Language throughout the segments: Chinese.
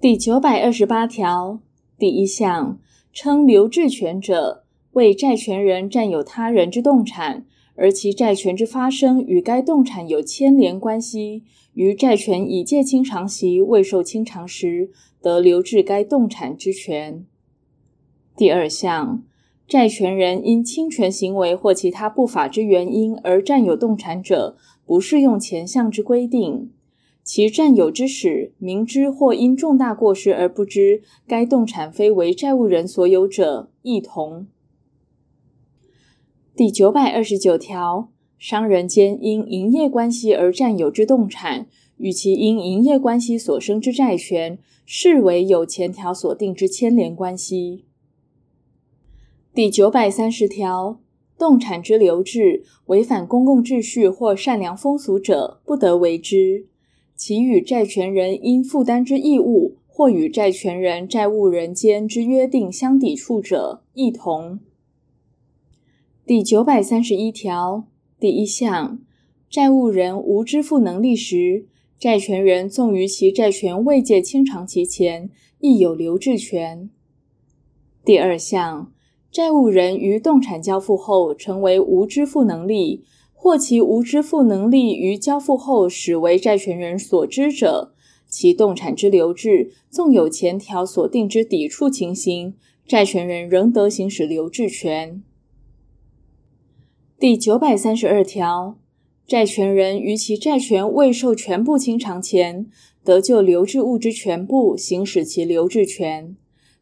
第九百二十八条第一项，称留置权者，为债权人占有他人之动产，而其债权之发生与该动产有牵连关系，于债权已届清偿期未受清偿时，得留置该动产之权。第二项，债权人因侵权行为或其他不法之原因而占有动产者，不适用前项之规定。其占有之始，明知或因重大过失而不知该动产非为债务人所有者，亦同。第九百二十九条，商人间因营业关系而占有之动产，与其因营业关系所生之债权，视为有前条所定之牵连关系。第九百三十条，动产之留置，违反公共秩序或善良风俗者，不得为之。其与债权人应负担之义务，或与债权人、债务人间之约定相抵触者，亦同。第九百三十一条第一项，债务人无支付能力时，债权人纵于其债权未届清偿期前，亦有留置权。第二项，债务人于动产交付后成为无支付能力。或其无支付能力于交付后始为债权人所知者，其动产之留置，纵有前条所定之抵触情形，债权人仍得行使留置权。第九百三十二条，债权人于其债权未受全部清偿前，得就留置物之全部行使其留置权，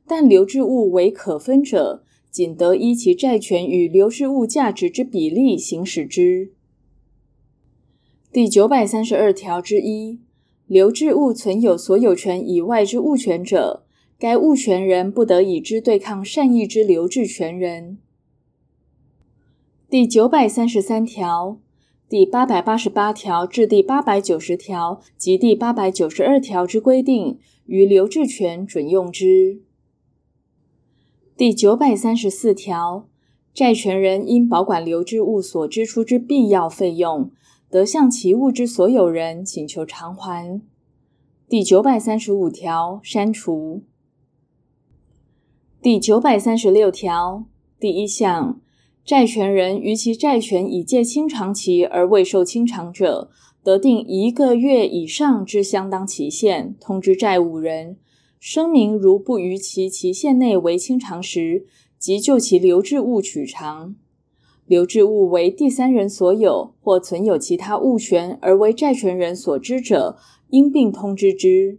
但留置物为可分者，仅得依其债权与留置物价值之比例行使之。第九百三十二条之一，留置物存有所有权以外之物权者，该物权人不得以之对抗善意之留置权人。第九百三十三条、第八百八十八条至第八百九十条及第八百九十二条之规定，于留置权准用之。第九百三十四条，债权人因保管留置物所支出之必要费用，得向其物之所有人请求偿还。第九百三十五条删除。第九百三十六条第一项，债权人于其债权已届清偿期而未受清偿者，得定一个月以上之相当期限，通知债务人。声明如不于其期限内为清偿时，即就其留置物取偿。留置物为第三人所有，或存有其他物权而为债权人所知者，应并通知之。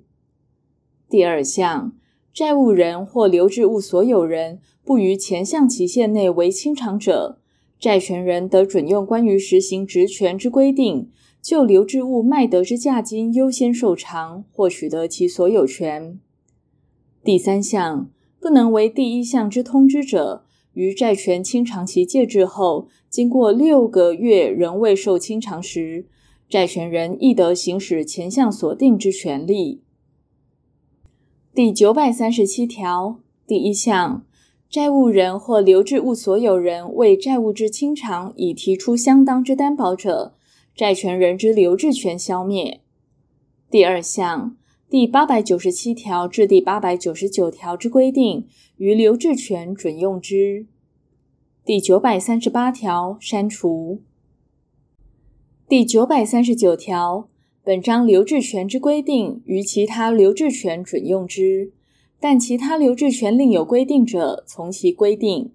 第二项，债务人或留置物所有人不于前项期限内为清偿者，债权人得准用关于实行职权之规定，就留置物卖得之价金优先受偿，或取得其所有权。第三项，不能为第一项之通知者，于债权清偿期届至后，经过六个月仍未受清偿时，债权人亦得行使前项所定之权利。第九百三十七条第一项，债务人或留置物所有人为债务之清偿已提出相当之担保者，债权人之留置权消灭。第二项。第八百九十七条至第八百九十九条之规定，于留置权准用之。第九百三十八条删除。第九百三十九条，本章留置权之规定，于其他留置权准用之，但其他留置权另有规定者，从其规定。